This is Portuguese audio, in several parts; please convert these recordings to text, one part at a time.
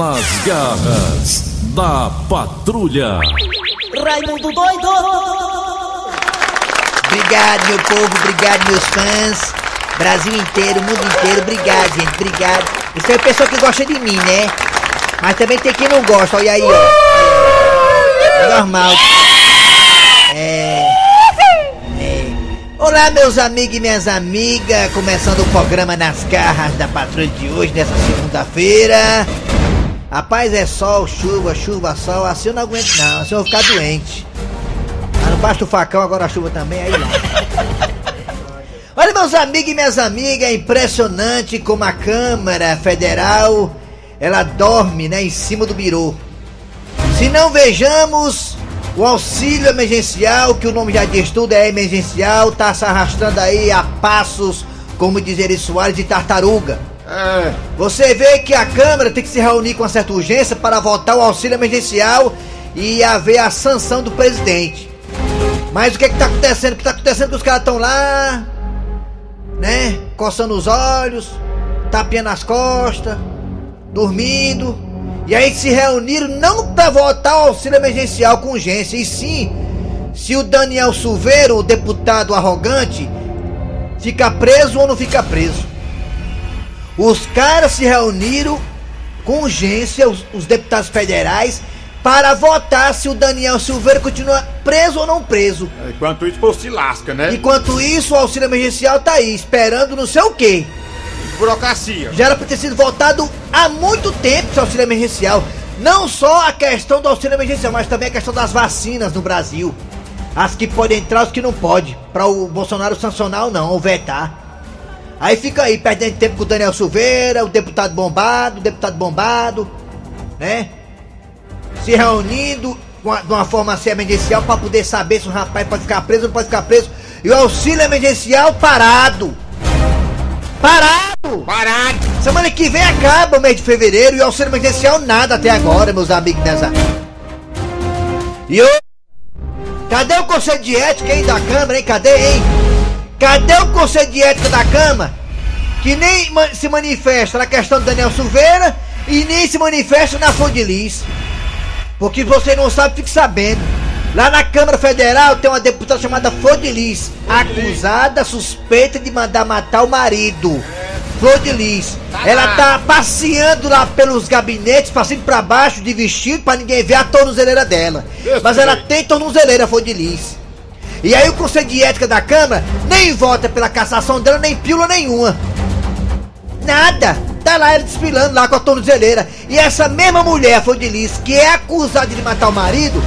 Nas garras da patrulha. Raimundo doido! Obrigado, meu povo, obrigado, meus fãs. Brasil inteiro, mundo inteiro, obrigado, gente, obrigado. Isso é pessoa que gosta de mim, né? Mas também tem quem não gosta, olha aí, ó. É normal. É. é. Olá, meus amigos e minhas amigas, começando o programa Nas Garras da Patrulha de hoje, nessa segunda-feira. Rapaz, é sol, chuva, chuva, sol, assim eu não aguento não, assim eu vou ficar doente. Mas não basta o facão, agora a chuva também, aí lá. Olha, meus amigos e minhas amigas, é impressionante como a Câmara Federal, ela dorme, né, em cima do birô. Se não vejamos o auxílio emergencial, que o nome já diz tudo, é emergencial, tá se arrastando aí a passos, como diz Eri Soares, de tartaruga. É, Você vê que a Câmara tem que se reunir com uma certa urgência para votar o auxílio emergencial e haver a sanção do presidente. Mas o que é que tá acontecendo? O que tá acontecendo é que os caras estão lá, né? Coçando os olhos, tapinha nas costas, dormindo. E aí se reuniram não para votar o auxílio emergencial com urgência, e sim se o Daniel Silveira, o deputado arrogante, fica preso ou não fica preso. Os caras se reuniram com urgência, os, os deputados federais, para votar se o Daniel Silveira continua preso ou não preso. enquanto isso, pô, se lasca, né? Enquanto isso, o auxílio emergencial tá aí, esperando não sei o quê. Burocracia. Já era pra ter sido votado há muito tempo esse auxílio emergencial. Não só a questão do auxílio emergencial, mas também a questão das vacinas no Brasil. As que podem entrar, as que não podem. Pra o Bolsonaro sancionar ou não, ou vetar. Aí fica aí, perdendo tempo com o Daniel Silveira, o deputado bombado, o deputado bombado, né? Se reunindo com a- de uma forma assim emergencial pra poder saber se o rapaz pode ficar preso ou não pode ficar preso. E o auxílio emergencial parado. Parado! Parado. Semana que vem acaba o mês de fevereiro e o auxílio emergencial nada até agora, meus amigos nessa. E eu. Cadê o conselho de ética, hein, da Câmara, hein? Cadê, hein? Cadê o conselho de ética da Câmara? Que nem se manifesta na questão do Daniel Silveira e nem se manifesta na Fondilis. Porque você não sabe, fique sabendo. Lá na Câmara Federal tem uma deputada chamada Flodilis, acusada, suspeita de mandar matar o marido. Flodilis. Ela tá passeando lá pelos gabinetes, passando pra baixo de vestido pra ninguém ver a tornozeleira dela. Mas ela tem tornozeleira, Flodilis. E aí o Conselho de Ética da Câmara nem vota pela cassação dela, nem pílula nenhuma. Nada! Tá lá ela desfilando lá com a tornozeleira. E essa mesma mulher, Flodilis, que é acusada de matar o marido,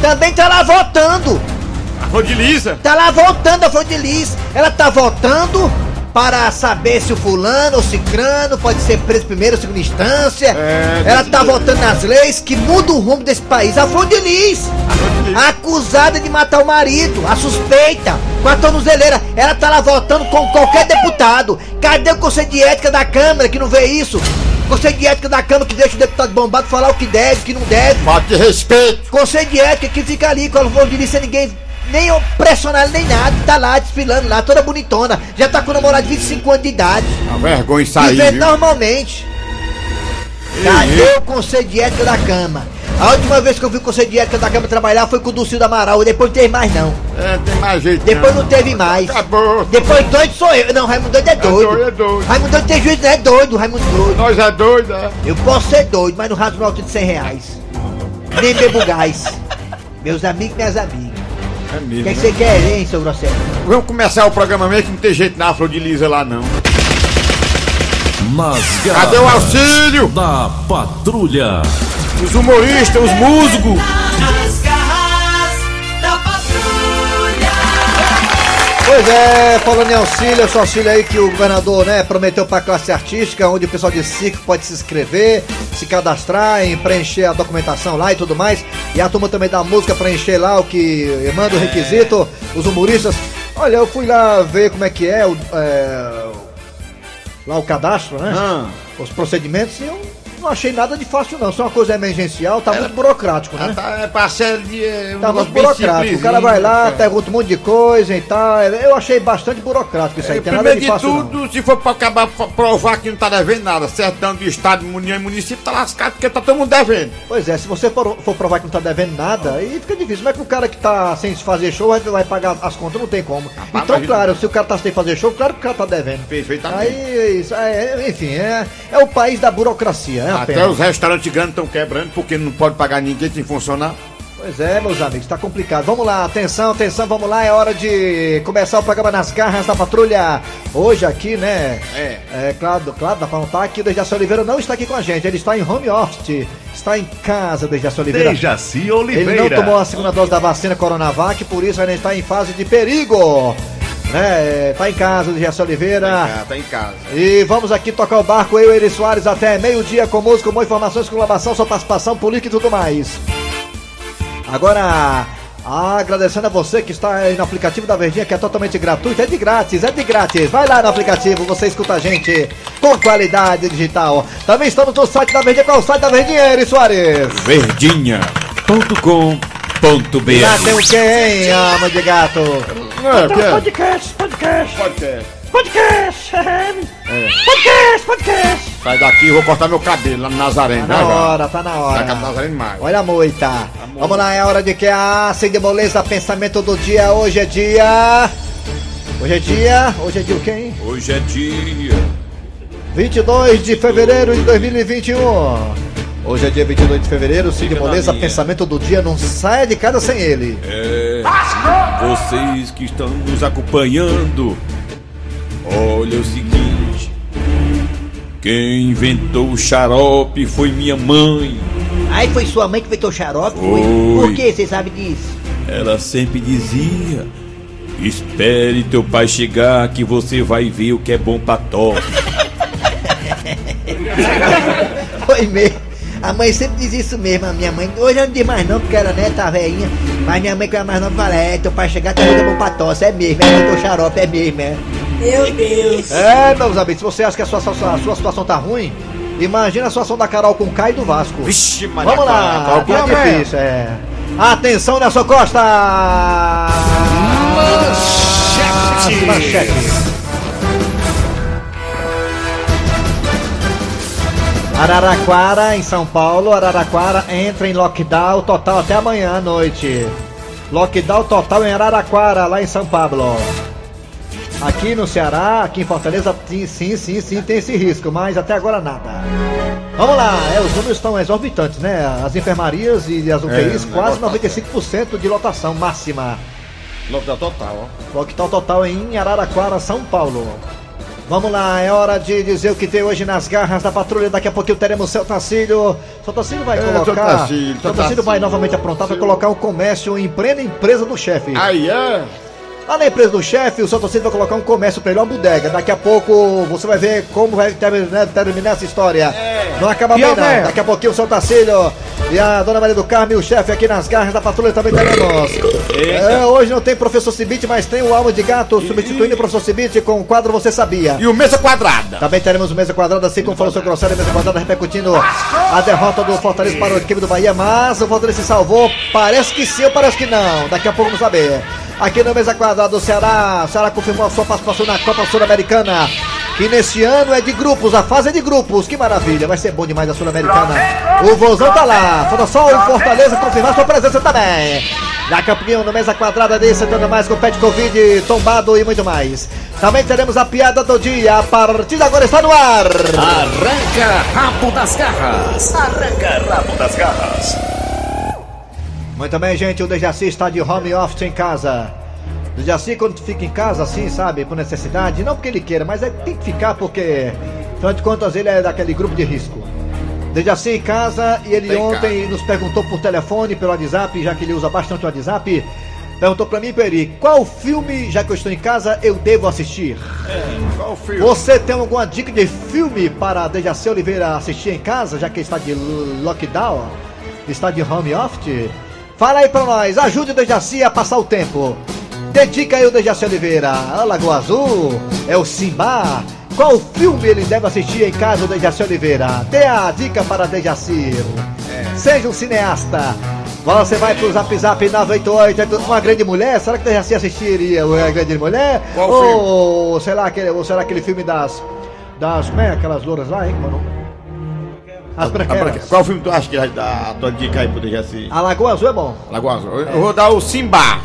também tá lá votando. A Rodiliza. Tá lá votando a Flodilis. Ela tá votando para saber se o fulano ou cicrano pode ser preso primeiro ou segunda instância. É, Ela tá votando nas leis que mudam o rumo desse país. A Flodilis acusada de matar o marido, a suspeita, com a tornozeleira. Ela tá lá votando com qualquer deputado. Cadê o Conselho de Ética da Câmara que não vê isso? Conselho de Ética da Câmara que deixa o deputado bombado falar o que deve, o que não deve. Falta de respeito. Conselho de Ética que fica ali com a Flodilis sem ninguém nem pressionar nem nada. Tá lá desfilando lá, toda bonitona. Já tá com o namorado de 25 anos de idade. A vergonha isso aí, Vivendo viu? normalmente. Cadê o Conselho de Ética da Câmara? A última vez que eu vi o Conselho de Ética da Câmara trabalhar foi com o Dulcildo Amaral, e depois não teve mais não. É, tem mais jeito Depois não teve mais. Acabou. Depois doido sou eu. Não, Raimundo doido é doido. doido, é doido. Raimundo doido tem juízo, não é doido, Raimundo doido. Nós é doido, é? Eu posso ser doido, mas não rasgo nota de 100 reais. Nem bebo gás. Meus amigos e minhas amigas. É O mesmo. que, é que né? você quer, hein, seu grosseiro? Vamos começar o programa mesmo que não tem jeito na Rodiliza lá não. Nas Cadê o auxílio? da patrulha. Os humoristas, os músicos. Nas garras da patrulha! Pois é, falando em auxílio, esse auxílio aí que o governador, né, prometeu pra classe artística, onde o pessoal de circo pode se inscrever, se cadastrar, em preencher a documentação lá e tudo mais. E a turma também da música preencher lá o que manda o requisito, os humoristas. Olha, eu fui lá ver como é que é, o, é, lá o cadastro, né? Ah, Os procedimentos e eu não achei nada de fácil não. Se é uma coisa emergencial, tá muito burocrático, né? Tá, é parcela de. é, um Tá muito burocrático. O cara vai lá, simplesinho, pergunta um monte de coisa e tal. Eu achei bastante burocrático isso aí. É, Tem nada primeiro de de fácil não. tudo, se for pra acabar pra provar que não tá devendo nada, sertão de estado, união e município, tá lascado porque tá todo mundo devendo. Pois é, se você for, for provar que não tá devendo nada, aí fica difícil. É que o cara que tá sem fazer show vai, vai pagar as contas? Não tem como. Rapaz, então, mas- claro, se o cara tá sem fazer show, claro que o cara tá devendo. Perfeitamente. Aí, isso, é, enfim, é, é o país da burocracia, é uma Até pena. os restaurantes grandes estão quebrando porque não pode pagar ninguém sem funcionar. Pois é, meus amigos, tá complicado. Vamos lá, atenção, atenção, vamos lá, é hora de começar o programa nas garras da patrulha. Hoje aqui, né? É. É, claro, claro, dá pra notar que o Dejaci Oliveira não está aqui com a gente, ele está em home office, está em casa, Dejaci Oliveira. Dejaci Ele não Oliveira. tomou a segunda dose da vacina Coronavac, por isso ainda está em fase de perigo. Né? Tá em casa, Dejaci Oliveira. Ah, tá em casa. E vamos aqui tocar o barco, eu e Eri Soares, até meio-dia com música, com informações, com exclamação, sua participação política e tudo mais. Agora, agradecendo a você que está aí no aplicativo da Verdinha, que é totalmente gratuito, é de grátis, é de grátis. Vai lá no aplicativo, você escuta a gente com qualidade digital. Também estamos no site da Verdinha, qual é o site da Verdinha, Eri Soares? Verdinha.com.br Lá tem o hein, ama de gato? É, que é? Podcast, podcast, Podcast. podcast, podcast, podcast. Sai daqui, eu vou cortar meu cabelo lá no Nazareno. Tá na hora, tá na hora. No Nazareno mais. Olha a moita. Vamos lá, é hora de que a sem de moleza, pensamento do dia. Hoje é dia. Hoje é dia. Hoje é dia o quê, hein? Hoje é dia 22 de fevereiro de 2021. Hoje é dia 22 de fevereiro, Cid Moleza, pensamento do dia, não sai de casa sem ele. É, vocês que estão nos acompanhando, olha o seguinte: quem inventou o xarope foi minha mãe. Aí foi sua mãe que inventou xarope? Foi. Por que você sabe disso? Ela sempre dizia: Espere teu pai chegar que você vai ver o que é bom pra tosse. Foi mesmo. A mãe sempre diz isso mesmo, a minha mãe. Hoje eu não diz mais não, porque ela né, tá velhinha. Mas minha mãe que era mais nova fala, é, teu pai chegar, teu é bom pra tosse. É mesmo, é inventou xarope, é mesmo, é. Meu Deus. É, meus amigos, se você acha que a sua, sua- a sua situação tá ruim, imagina a situação da Carol com K e do Vasco. Vixe, Maria Vamos lá, Clara, tá qual difícil, é. Atenção, Nelson Costa! Manchete! Manchete! Araraquara, em São Paulo, Araraquara entra em lockdown total até amanhã à noite. Lockdown total em Araraquara, lá em São Paulo. Aqui no Ceará, aqui em Fortaleza, sim, sim, sim, sim, tem esse risco, mas até agora nada. Vamos lá, é, os números estão exorbitantes, né? As enfermarias e as UTIs, o quase negócio 95% de lotação máxima. Lockdown total, ó. Lockdown total em Araraquara, São Paulo. Vamos lá, é hora de dizer o que tem hoje nas garras da patrulha. Daqui a pouquinho teremos seu Tacílio. Seu Tacílio vai É, colocar. seu Tacílio, seu Tacílio vai novamente aprontar para colocar o comércio em plena empresa do chefe. Aí é. Lá na empresa do chefe, o seu torcedor vai colocar um comércio pra ele, uma bodega. Daqui a pouco você vai ver como vai terminar, terminar essa história. Não acaba bem, não. Daqui a pouquinho o seu Tacílio e a dona Maria do Carmo e o chefe aqui nas garras da patrulha também teremos. É, hoje não tem professor Cibite, mas tem o Alma de Gato substituindo o professor Cibite com o quadro Você Sabia. E o mesa quadrada. Também teremos o Mesa Quadrada, assim como falou o seu Grosselio, Mesa Quadrada repercutindo a derrota do Fortaleza para o equipe do Bahia, mas o Fortaleza se salvou, parece que sim ou parece que não, daqui a pouco vamos saber. Aqui no Mesa Quadrada do Ceará, o Ceará confirmou a sua participação na Copa Sul-Americana, que neste ano é de grupos, a fase é de grupos, que maravilha, vai ser bom demais a Sul-Americana. O Vozão tá lá, falta só o Fortaleza confirmar sua presença também. Daqui a pouquinho no Mesa Quadrada desse, tanto mais com Pet Covid, tombado e muito mais. Também teremos a piada do dia, a partir de agora está no ar. Arranca rabo das garras! Arranca rabo das garras! Muito bem, gente, o Dejaci está de home office em casa. O Dejaci, quando fica em casa, assim, sabe, por necessidade, não porque ele queira, mas é, tem que ficar porque, afinal de contas, ele é daquele grupo de risco. Dejaci em casa e ele Tem ontem nos perguntou por telefone, pelo WhatsApp, já que ele usa bastante o WhatsApp, perguntou pra mim, Peri, qual filme, já que eu estou em casa, eu devo assistir? Qual o filme? Você tem alguma dica de filme para Dejaci Oliveira assistir em casa, já que está de lo- lockdown? Está de home office? Fala aí pra nós, ajude o Dejaci a passar o tempo. Dedica aí o Dejaci Oliveira. A Lagoa Azul, é o Simba. qual filme ele deve assistir em casa do Dejaci Oliveira? Dê a dica para Dejaci. É. Seja um cineasta. Você vai pro Zap Zap 988, uma grande mulher? Será que Dejaci assistiria uma grande mulher? Qual ou, sei lá, aquele, ou será aquele filme das. Das. Como é? Aquelas louras lá, hein? Mano? As A. Qual filme tu acha que vai dar a tua dica aí pro Dejaci? A Lagoa Azul é bom. Lagoa Azul. Eu eu vou dar o Simba.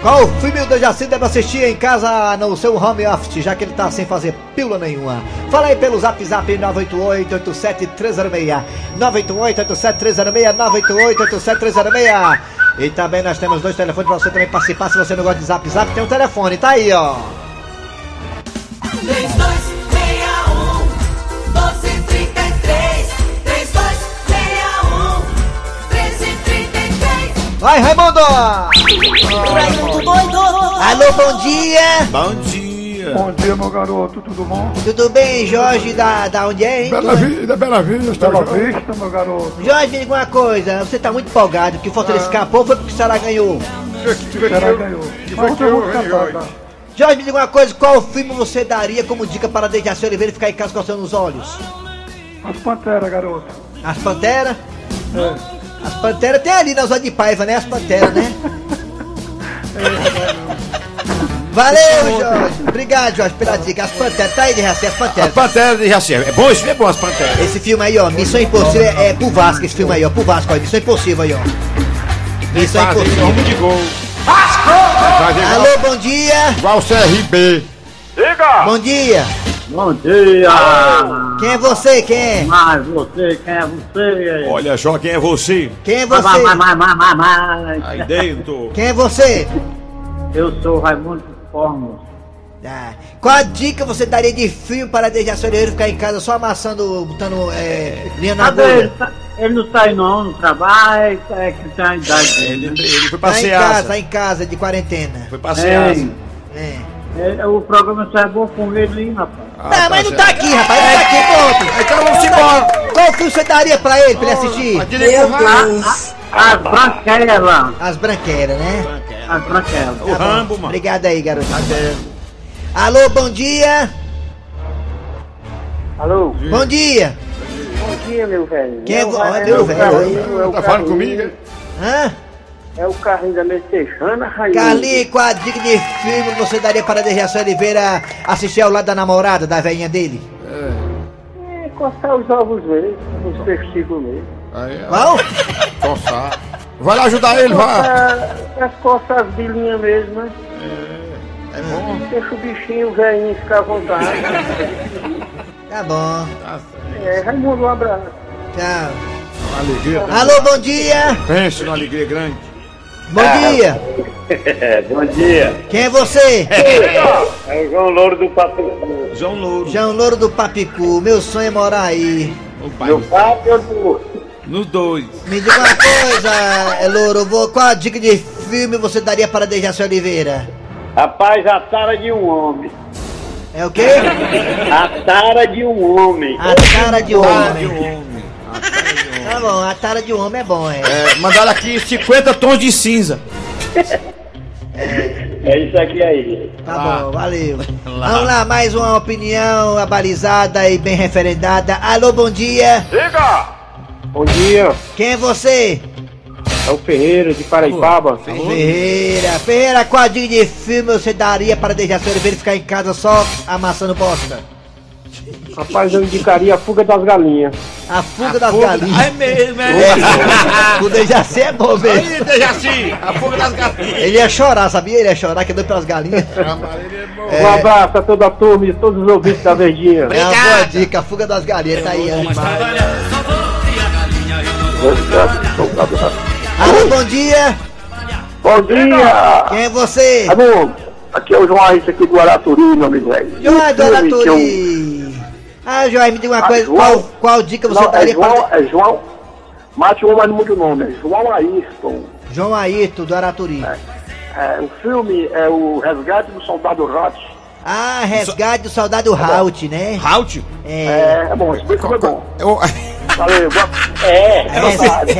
Qual filme o Dejaci deve assistir em casa no seu home office, já que ele tá sem fazer pílula nenhuma? Fala aí pelo zap zap 988-87306. 988-87306, 988-87306. E também nós temos dois telefones pra você também participar. Se você não gosta de zap zap, tem um telefone, tá aí, ó. 3261 Vai, Raimundo! Raimundo doido Alô, bom dia! Bom dia. Bom dia, meu garoto, tudo bom? Tudo bem, Jorge, da, da onde é, hein? Bela Vida, Bela Vista, Bela Vista, meu garoto. Jorge, me diga uma coisa, você tá muito empolgado, que o Fortaleza escapou ou foi porque o Ceará ganhou? Será ganhou. Mas você muito cantada. Jorge, me diga uma coisa, qual filme você daria como dica para Dejaci Oliveira ficar em casa coçando os olhos? As panteras, garoto. As Panteras? As Panteras tem ali na Zona de Paiva, né? As Panteras, né? Valeu, Jorge. Obrigado, Jorge, pela dica. As Panteras, tá aí, Dejaci, as As Panteras. Panteras de Jaci. É bom, esse filme é bom, as Panteras. Esse filme aí, ó, Missão Impossível é, é pro Vasco, esse filme aí, ó, pro Vasco, ó, Missão Impossível aí, ó. Missão Impossível. rumo de gol. Igual- Alô, bom dia. Igual o CRB. Bom dia. Bom dia! Quem é você? Quem é? Mas você, quem é você? Olha só quem é você. Quem é você? mas, mas, mas, mas, mas. Aí dentro. Quem é você? Eu sou Raimundo Formos. Ah, qual a dica você daria de filme para Dejaci Oliveira ficar em casa só amassando, botando é, linha na ele? agulha? Tá- Ele não sai não, no trabalho, é que tem a idade Ele, dele. ele foi Tá em passear. casa, tá em casa, de quarentena. Foi passear. Ei, É. é, o programa só é bom com ele, hein, rapaz? Não, mas não tá aqui, rapaz, não tá aqui, pronto. Então vamos embora. Qual filme você daria pra ele, pra ele assistir? Aquele Deus. As branquelas, As branqueras, né? as branquelas. O Rambo, mano. Obrigado aí, garoto. Alô, bom dia. Alô? Bom dia. Bom dia, meu velho. Quem é Ra- Olha, meu velho. É Tá falando comigo? Hã? É o carrinho da Messejana, Raimundo. Carlinhos, qual a dica de filme você daria para Dejaci Oliveira assistir ao lado da namorada, da velhinha dele? É, coçar os ovos mesmo, os testículos mesmo. Aí, Qual? coçar. Vai lá ajudar ele, vai. Coçar, as coçar as bilinhas mesmo, né? É bom. Deixa o bichinho velhinho ficar à vontade. Tá bom. é, Raimundo, um abraço. Tchau. Alegria. Alô, bom dia. Pense numa alegria grande. Bom dia. Bom dia. Quem é você? É o João Louro do Papo. João Louro. João Louro do Papicu. Meu sonho é morar aí. O pai. Do Papo ou do... Nos dois. Me diga uma coisa, é, Louro. Vou, qual a dica de filme você daria para Dejaci Oliveira? Rapaz, a tara de um homem. É o quê? A tara de um homem. A tara de um homem. A cara de um homem. Tá bom, a tara de homem é bom, é. É, mandaram aqui 50 tons de cinza. É isso aqui aí. Tá Lá. bom, valeu. Vamos lá, mais uma opinião abalizada e bem referendada. Alô, bom dia. Bom dia. Quem é você? É o Ferreira de Paraipaba. Ferreira. Ferreira, qual a dica de filme você daria para Dejaci Oliveira ficar em casa só amassando bosta? Rapaz, eu indicaria a fuga das galinhas. A fuga das Fuga- galinhas. É mesmo, é. É, o Dejaci é bom mesmo. Aí, Dejaci, a fuga das galinhas. Ele ia chorar, sabia? Ele ia chorar que é doido pelas galinhas. Um abraço a toda a turma e todos os ouvintes da Verdinha. É uma boa dica, a fuga das galinhas. Tá aí, animal. Alô, bom dia. Bom dia! Quem é você? Amor, aqui é o João Arista aqui do Araturi, meu amigo velho. João Dona Filme que eu- Turi. Ah, João, me diga uma Ah, coisa. João? Qual, qual dica você Não, é daria João, para... é João. Mate um, mas não muda o nome, é João Ayrton. João Ayrton, do Araturi. É, o filme é o Resgate do Soldado Hot. Ah, resgate do soldado Halt, né? Halt? É. É, é bom, filme foi bom. Eu- Valeu, boa... É, é. Resgate,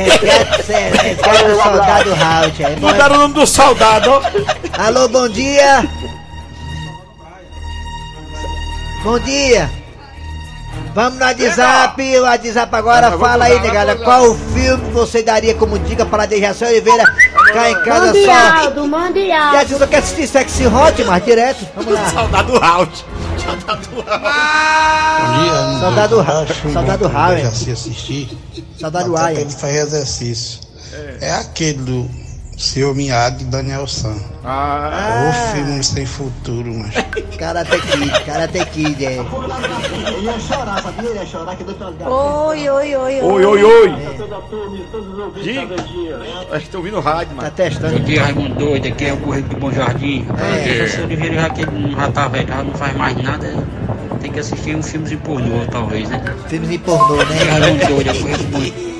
é, resgate do soldado Halt. É. Mudaram o nome do soldado. Alô, bom dia. Bom dia. Vamos no WhatsApp, o WhatsApp agora, Vamos fala aí, negada. Qual o filme você daria como dica para Dejaci Oliveira ficar em casa só? Mundial, do E a Júlia quer assistir Sexy Hot, mas direto. Vamos lá. Saudade do round. Saudade do round. Saudade do Ra- saudade do Ryan. Já se assistir. Saudade do Mas Ryan. também de fazer exercício. É aquele do Seu Miyagi e Daniel San. Ah, Ô filme sem futuro, mas. Karate Kid, Karate Kid, é. Ele ia chorar, sabia? Ele ia chorar que deu pra Oi, oi, oi, Oi, oi, oi. Cada dia. acho que tô ouvindo rádio, Tá mano. testando. dia, Raimundo Doido, aqui é o Correio do Bom Jardim. É. É. Se Oliveira já, que não já tá velho, já não faz mais nada, tem que assistir uns filmes de pornô, talvez, né? Filmes de pornô, É né? Raimundo Doido, eu conheço muito.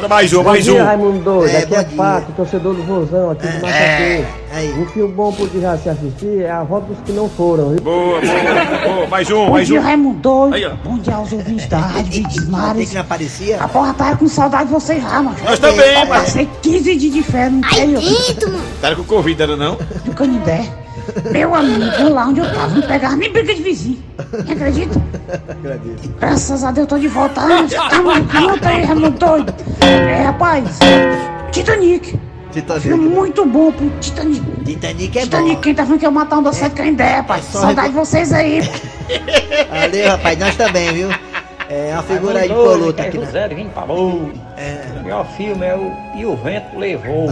Bota mais um, mais Bom dia, um. Raimundo Doido. É, aqui é. Pato, torcedor do Vozão, aqui do Macacu. Aí. Um filme bom pro dia se assistir é A Volta dos que não foram, viu? Boa, boa, boa. Mais um, Bom mais dia, um. Raimundo Doido. Aí, ó. Bom dia aos ouvintes da Rádio Verdes Tem Mares. que não aparecia? A porra tava com saudade de vocês lá, mano. Nós também, É. mano. Passei 15 dias de férias no interior Tá com Covid, era não? do Canindé. Meu amigo, lá onde eu tava, não pegava nem briga de vizinho. Acredita? Graças a Deus, tô de volta. Raimundo, conta aí, Raimundo Doido. É, rapaz, Titanic. Titanic. Filme muito bom pro Titanic. Titanic é Titanic, bom. quem tá falando que eu matar um da sete Canindé, rapaz. só Saudade de vocês aí. Valeu, rapaz. Nós também, viu? É uma figura aí Doido, aqui, é né? José de. É. O melhor filme é o E o Vento Levou.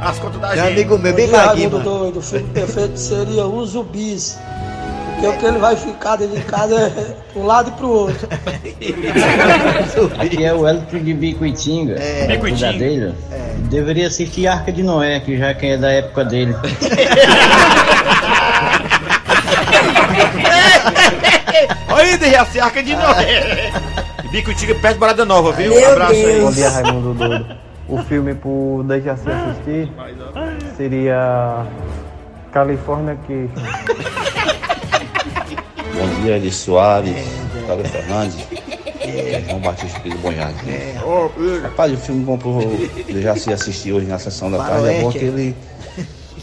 As contas da Meu gente. amigo meu, bem Raimundo mano. Doido, o filme perfeito seria Os Zumbis. Porque o que ele vai ficar dentro de casa é pro lado e pro outro. Aqui é o Elton de Bicuitinga. É. Bicuitinga. dele. Deveria assistir Arca de Noé, que já que é da época dele. Olha aí, Dejaci, arca de Noé. Bico Tiga perto de Barada Nova, viu? Meu Abraço aí. Deus. Bom dia, Raimundo Doido. O filme pro Dejaci assistir seria California que Bom dia, Eli Soares, Cláudio Fernandes, João Batista aqui do Bom Jardim. Ô, liga. Rapaz, o filme bom pro já se assistir hoje na sessão da tarde é bom Faroeste. aquele.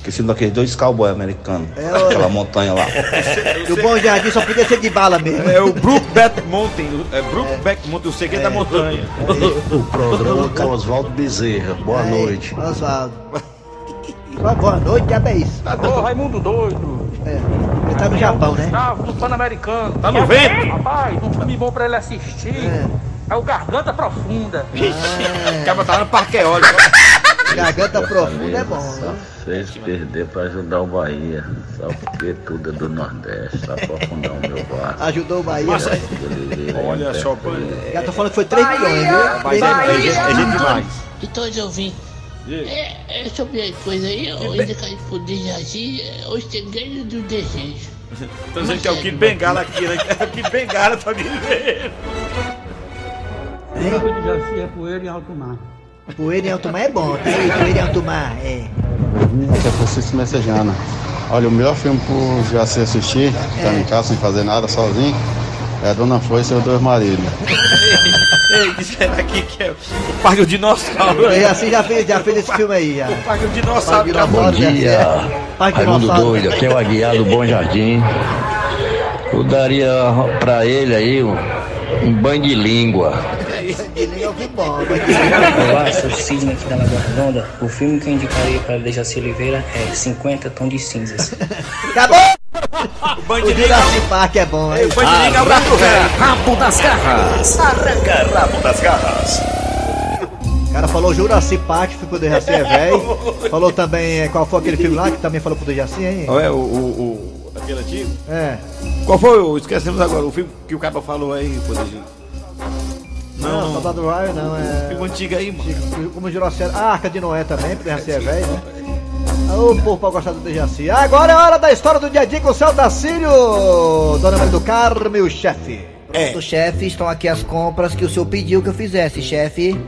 Aquele daqueles dois cowboys americanos. É, aquela montanha lá. Do Bom Jardim só podia ser de bala mesmo. É o Brookback Mountain. É Brookback Mountain, o segredo da montanha. o programa com Oswaldo Bezerra. Boa Aí, noite. Oswaldo. Boa- noite, diabo é isso. Ô, Raimundo Doido. É. Ele tá no Japão, né? Gustavo do Pan-Americano. Tá no vento? Rapaz, um filme bom pra ele assistir. É, o Garganta Profunda. O cara tava no parque eólico. Garganta profunda é bom. né? Fez perder pra ajudar o Bahia. Só porque tudo é do Nordeste. Só pra afundar o meu barco. Ajudou o Bahia. Nossa. né? Olha só, pô. Já tô falando que foi 3 milhões, viu? Mas é, é, gente- é gente demais. Então eu ouvi. É, é sobre a coisa aí, hoje caí por Dejaci, hoje tem ganho do desejo. Tô dizendo que é o Kid Bengala aqui, né? É o Kid Bengala, tá me vendo. o Dejaci é poeira em alto mar. Poeira em alto mar é bom, tá aí, poeira em alto mar, é. Aqui é Francisco Messejana. Olha, o melhor filme pro já se assistir, tá em casa sem fazer nada, sozinho, é Dona Flor e seus dois maridos. Ei, disseram aqui que é o Parque do Dinossauro. E assim já fez, já fez esse filme aí, já. O Parque do Dinossauro. Parque Bom dia. Parque Raimundo Dinossauro. Doido, aqui é o Aguiar do Bom Jardim. Eu daria pra ele aí um, um banho de língua. De língua- Olá, sou Sidney aqui da Lagoa Redonda. O filme que eu indicaria para Dejaci Oliveira é 50 Tons de Cinzas. Acabou! O O Bandirinho Jurassic Park é bom, aí. o Bandirinho é o velho. Rabo das garras. Arranca rabo das garras. O cara falou Jurassic Park, pro Dejaci é velho. Falou também, é, qual foi aquele filme lá que também falou pro Dejaci, hein? É, o, o, o. Aquele antigo? É. Qual foi o. Esquecemos agora, o filme que o cara falou aí, Poderzinho. Não, Não, Soldado Ryan não, é. filme antigo aí, mano. Como Jurassic Ah, Arca de Noé também, pro Dejaci é velho, né? Ô, povo pra gostar do Dejaci. Agora é hora da história do dia a dia com o Céu Tacílio. Dona Maria do Carmo e o chefe. É. Do chefe, estão aqui as compras que o senhor pediu que eu fizesse, chefe.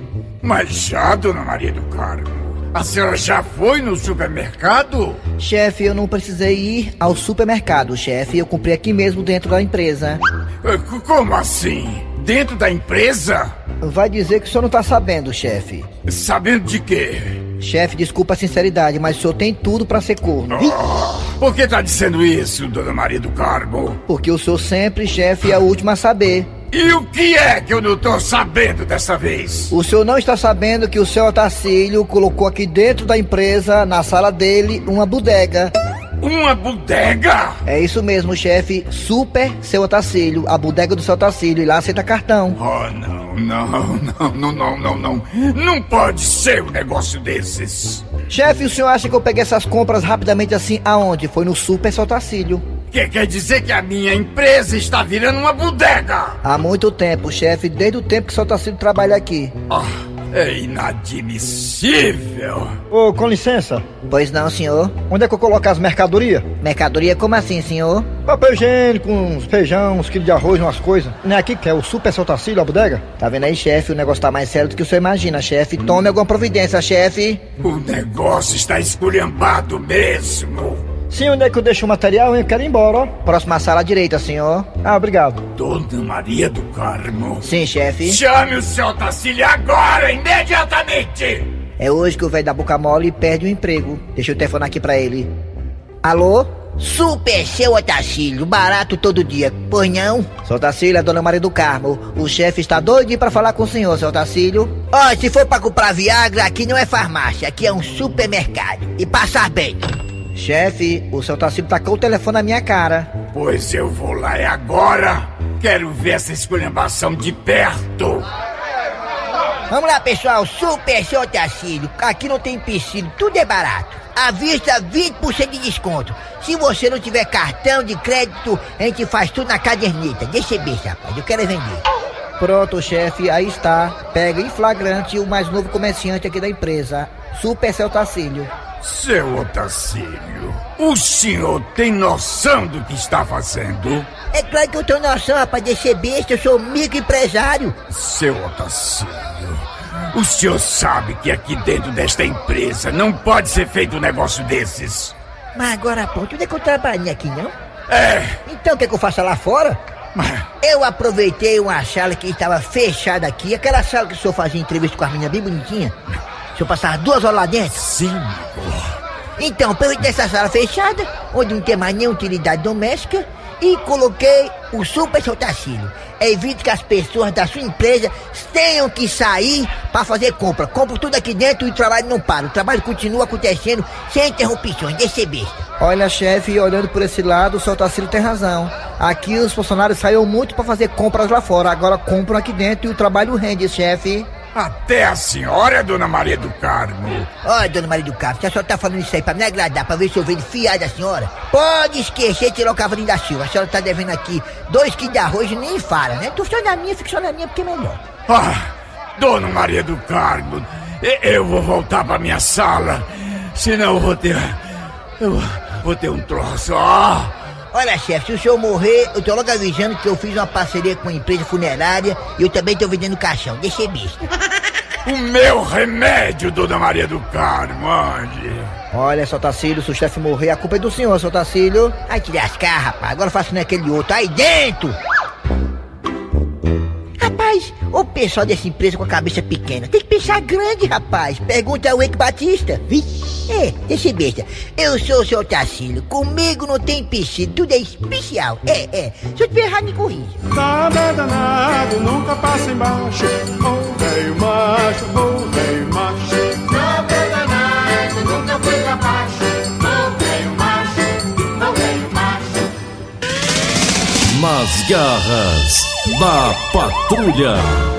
Mas já, dona Maria do Carmo, a senhora já foi no supermercado? Chefe, eu não precisei ir ao supermercado, chefe. Eu comprei aqui mesmo dentro da empresa. Eh, Como assim? Dentro da empresa? Vai dizer que o senhor não tá sabendo, chefe. Sabendo de quê? Chefe, desculpa a sinceridade, mas o senhor tem tudo pra ser corno. Ah, Por que tá dizendo isso, dona Maria do Carmo? Porque o senhor sempre, chefe, é o último a saber. E o que é que eu não tô sabendo dessa vez? O senhor não está sabendo que o seu Otacílio colocou aqui dentro da empresa, na sala dele, uma bodega. Uma bodega? É isso mesmo, chefe. Super seu Otacílio. A bodega do seu Otacílio. E lá aceita cartão. Oh, não, não, não, não, não, não, não. Não pode ser um negócio desses. Chefe, o senhor acha que eu peguei essas compras rapidamente assim aonde? Foi no Super seu Otacílio. Que quer dizer que a minha empresa está virando uma bodega? Há muito tempo, chefe. Desde o tempo que seu Otacílio trabalha aqui. Ah, é inadmissível. Ô, com licença. Pois não, senhor. Onde é que eu coloco as mercadorias? Mercadoria como assim, senhor? Papel higiênico, uns feijão, uns quilos de arroz, umas coisas. Não é aqui que é o Super Soltacílio, a bodega? Tá vendo aí, chefe? O negócio tá mais sério do que o senhor imagina, chefe. Tome alguma providência, chefe. O negócio está esculhambado mesmo. Sim, onde é que eu deixo o material? Eu quero ir embora, ó. Próxima sala à direita, senhor. Ah, obrigado. Dona Maria do Carmo. Sim, chefe. Chame o seu Tacílio agora, imediatamente! É hoje que o velho da boca mole perde o emprego. Deixa eu telefonar aqui pra ele. Alô? Super seu Otacílio, barato todo dia, pois não? Seu Otacílio, é Dona Maria do Carmo. O chefe está doidinho pra falar com o senhor, seu Otacílio. Ó, se for pra comprar Viagra, aqui não é farmácia, aqui é um supermercado. E passar bem. Chefe, o seu Otacílio tacou o telefone na minha cara. Pois eu vou lá é agora. Quero ver essa esculhambação de perto. Vamos lá, pessoal, super seu Otacílio. Aqui não tem piscina, tudo é barato. À vista, 20% de desconto. Se você não tiver cartão de crédito, a gente faz tudo na caderneta. Deixa eu ver, rapaz, eu quero é vender. Pronto, chefe, aí está. Pega em flagrante o mais novo comerciante aqui da empresa, Super Seu Tacílio. Seu Otacílio, o senhor tem noção do que está fazendo? É claro que eu tenho noção, rapaz, de ser besta, eu sou microempresário. Seu Otacílio, o senhor sabe que aqui dentro desta empresa não pode ser feito um negócio desses. Mas agora, pô, tudo é que eu trabalhei aqui, não? É. Então, o que, é que eu faço lá fora? Eu aproveitei uma sala que estava fechada aqui, aquela sala que o senhor fazia entrevista com a menina bem bonitinha. O senhor passava duas horas lá dentro? Sim, Então, aproveitei essa sala fechada, onde não tem mais nenhuma utilidade doméstica, e coloquei o Super Soltacílio. Evite que as pessoas da sua empresa tenham que sair para fazer compra. Compro tudo aqui dentro e o trabalho não para. O trabalho continua acontecendo sem interrupções. Deixa besta. Olha, chefe, olhando por esse lado, o seu Tacílio tem razão. Aqui os funcionários saíram muito para fazer compras lá fora. Agora compram aqui dentro e o trabalho rende, chefe. Até a senhora, dona Maria do Carmo. Olha, dona Maria do Carmo, a senhora tá falando isso aí pra me agradar, pra ver se eu venho fiar da senhora? Pode esquecer de tirar o cavalinho da Silva. A senhora tá devendo aqui dois quilos de arroz e nem fala, né? Tu só na minha, fica só na minha porque é melhor. Ah, dona Maria do Carmo, eu vou voltar pra minha sala, senão eu vou ter. Eu vou ter um troço, ó. Olha, chefe, se o senhor morrer, eu tô logo avisando que eu fiz uma parceria com uma empresa funerária e eu também tô vendendo caixão. Deixa besta. O meu remédio, dona Maria do Carmo, onde? Olha, seu Tacílio, se o chefe morrer, a culpa é do senhor, seu Tacílio. Ai, te lascar, rapaz. Agora faça naquele outro. Aí dentro! Rapaz, o pessoal dessa empresa com a cabeça pequena tem que pensar grande, rapaz. Pergunta ao Eike Batista. Vixe. É, deixa besta. Eu sou o seu Tacílio. Comigo não tem piscina, tudo é especial. É, é. Se eu tiver errado, me corrija. Nada danado, nunca passa embaixo. Ô velho macho, ô velho macho. Nada Nas garras da patrulha.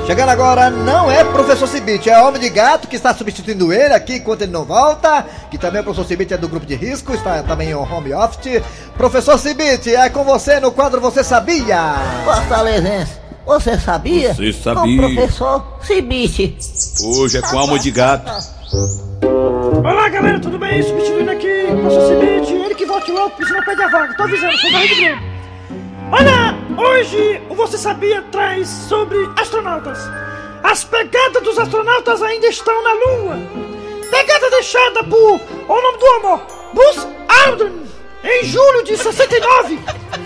Chegando agora, não é professor Cibite, é Homem de Gato que está substituindo ele aqui enquanto ele não volta. Que também o professor Cibite é do grupo de risco, está também em home office. Professor Cibite, é com você no quadro Você Sabia? Fortalezense, você sabia? Você sabia. Com o professor Cibite. Hoje é com alma de gato. Olá, galera, tudo bem? Substituindo aqui o professor Cibite, ele que volte logo, porque senão perde a vaga. Tô avisando, sou da Rede Olha, hoje o Você Sabia traz sobre astronautas. As pegadas dos astronautas ainda estão na Lua. Pegada deixada por, o nome do amor, Buzz Aldrin, em julho de 69.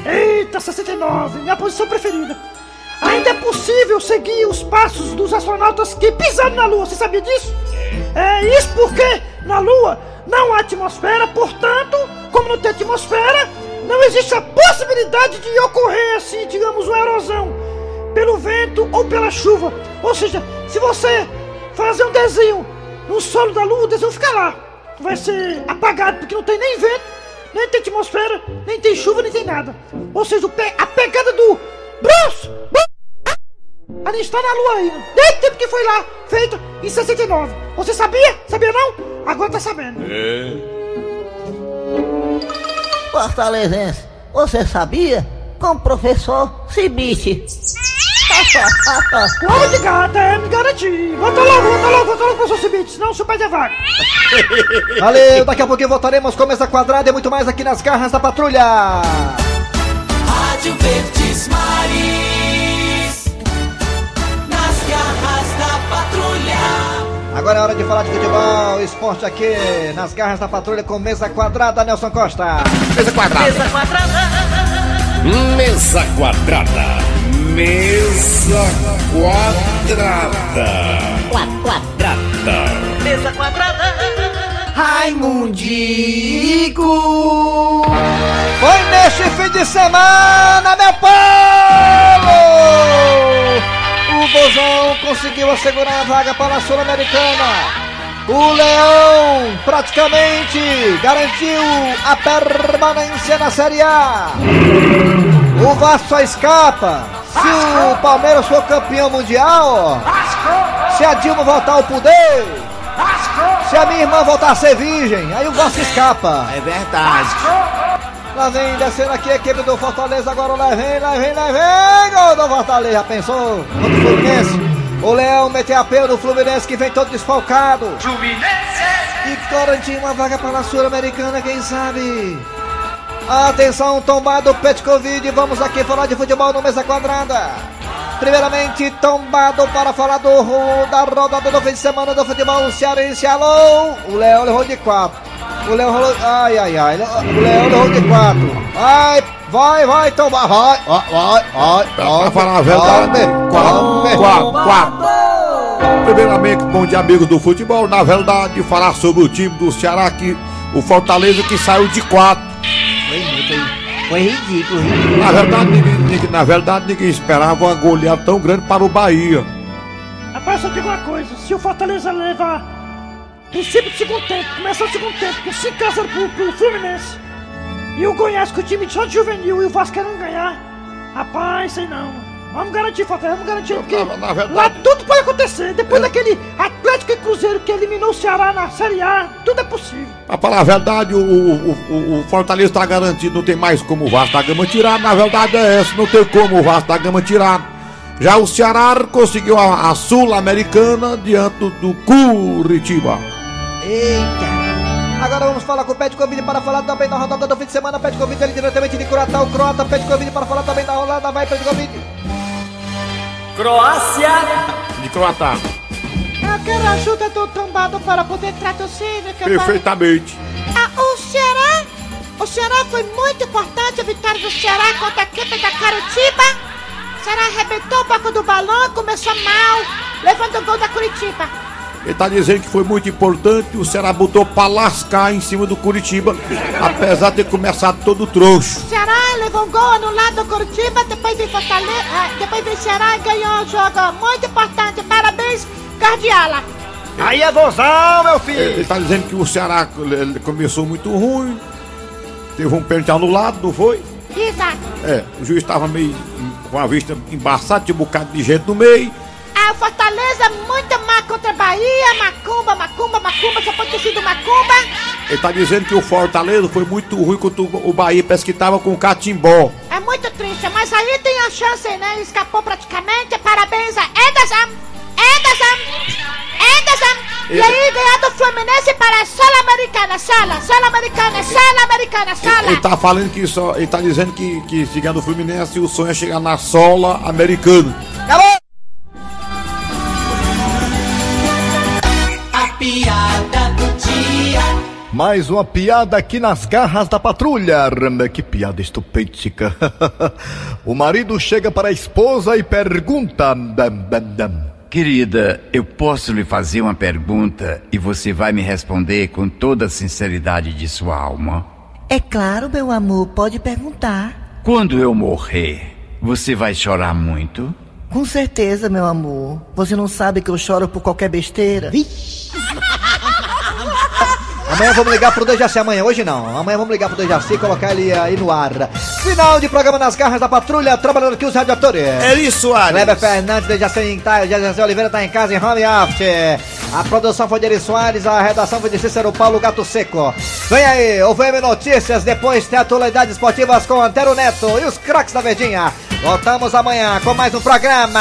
Eita, 69, minha posição preferida. Ainda é possível seguir os passos dos astronautas que pisaram na Lua, você sabia disso? É isso porque na Lua não há atmosfera, portanto, como não tem atmosfera, não existe a possibilidade de ocorrer assim, digamos, uma erosão pelo vento ou pela chuva. Ou seja, se você fazer um desenho no solo da lua, o desenho fica lá. Vai ser apagado porque não tem nem vento, nem tem atmosfera, nem tem chuva, nem tem nada. Ou seja, a pegada do Bruce, ainda está na lua ainda. Desde o tempo que foi lá, feito em 69. Você sabia? Sabia não? Agora tá sabendo. Fortalezense, você sabia? Com o professor Cibite. Logo de gata, é, me garanti. Volta logo, volta logo, volta logo, professor Cibite, senão o seu pai é vaga. Valeu, daqui a pouquinho voltaremos com mesa quadrada e muito mais aqui nas garras da patrulha. Rádio Verdes Maris. Agora é hora de falar de futebol, esporte aqui nas garras da patrulha com mesa quadrada, Nelson Costa. Mesa quadrada. Mesa quadrada. Mesa quadrada. Mesa quadrada. Quadrada. Mesa quadrada. Raimundico! Foi neste fim de semana, meu povo! O Bozão conseguiu assegurar a vaga para a Sul-Americana. O Leão praticamente garantiu a permanência na Série A. O Vasco só escapa se o Palmeiras for campeão mundial. Se a Dilma voltar ao poder. Se a minha irmã voltar a ser virgem, aí o Vasco escapa. É verdade. Lá vem descendo aqui a equipe do Fortaleza, agora lá vem, lá vem, lá vem, gol do Fortaleza, pensou? Contra o Fluminense. O Leão meteu a pena no Fluminense que vem todo desfalcado. E garantiu uma vaga para a Sul-Americana, quem sabe? Atenção, tombado Petkovic, vamos aqui falar de futebol no Mesa Quadrada. Primeiramente, tombado para falar do, da rodada do fim de semana do futebol cearense. Alô, o Leão levou de quatro. O Leão rolou. Ai, ai, ai. O Leão levou de quatro. Vai, vai, vai, tomar. Vai, vai, vai, vai. A verdade, quatro, quatro, quatro. Primeiramente, bom dia, amigos do futebol. Na verdade, falar sobre o time do Ceará, que o Fortaleza que saiu de quatro. Foi ridículo, ridículo. Na verdade, ninguém, ninguém- na verdade, ninguém esperava uma goleada tão grande para o Bahia. Rapaz, só digo uma coisa: se o Fortaleza levar princípio do segundo tempo, começar o segundo tempo com 5 a 0 pro, pro Fluminense e o Goiás com o time só de juvenil e o Vasco querendo ganhar, rapaz, sei não. Vamos garantir, Fortaleza, vamos garantir, porque na verdade- lá tudo pode acontecer. Depois daquele Atlético e Cruzeiro que eliminou o Ceará na Série A, tudo é possível. Pra falar a verdade, o, o, o, o Fortaleza está garantido, não tem mais como o Vasco da Gama tirar. Na verdade é essa, não tem como o Vasco da Gama tirar. Já o Ceará conseguiu a, a Sul-Americana diante do Curitiba. Eita! Agora vamos falar com o Pet Covid para falar também da rodada do fim de semana. Pet Covid ele diretamente de Curatá, o Croata. Pet Covid para falar também da rodada. Vai, Pet Covid. Croácia. De Croatá. Eu quero ajuda do tombado para poder traduzir. Perfeitamente. Ah, o Ceará, o Ceará foi muito importante a vitória do Ceará contra a equipe da Curitiba. O Ceará arrebentou o banco do balão, começou mal, levando o gol da Curitiba. Ele tá dizendo que foi muito importante, o Ceará botou pra lascar em cima do Curitiba, apesar de ter começado todo trouxo. O Ceará levou um gol anulado do Curitiba, depois veio Fortaleza, ah, depois o Ceará e ganhou um jogo muito importante. Parabéns, Guardiola. Aí é vozão, meu filho. Ele tá dizendo que o Ceará ele começou muito ruim, teve um pênalti anulado, não foi? Exato. É, o juiz estava meio com a vista embaçada, tinha um bocado de gente no meio. Ah, o Fortaleza muito má contra a Bahia, Macumba, Macumba, Macumba, só pode ter sido Macumba. Ele tá dizendo que o Fortaleza foi muito ruim contra o Bahia, parece que tava com o catimbó. É muito triste, mas aí tem a chance, né? Escapou praticamente. Parabéns a Ederson, Ederson, Ederson. E Ele- aí ganhar do Fluminense para a Sul-Americana, Sola, Sul-Americana, Sul-Americana, Ele, Sola. ele tá falando que só. Ele tá dizendo que, que se ganhar do Fluminense, o sonho é chegar na sola americana. Acabou! Piada do dia. Mais uma piada aqui nas garras da patrulha. Que piada estupêndica. o marido chega para a esposa e pergunta: "Dam, dam, dam, Querida, eu posso lhe fazer uma pergunta e você vai me responder com toda a sinceridade de sua alma? É claro, meu amor, pode perguntar. Quando eu morrer, você vai chorar muito? Com certeza, meu amor. Você não sabe que eu choro por qualquer besteira? Amanhã vamos ligar pro Dejaci, amanhã, hoje não. Amanhã vamos ligar pro Dejaci e colocar ele aí no ar. Final de programa nas garras da patrulha, trabalhando aqui os radiadores. Eli Soares. Kleber Fernandes, Dejaci, Dejaci Oliveira tá em casa em home office. A produção foi de Eri Soares, a redação foi de Cícero Paulo Gato Seco. Vem aí, o VM Notícias, depois tem atualidades esportivas com Antero Neto e os craques da Verdinha. Voltamos amanhã com mais um programa.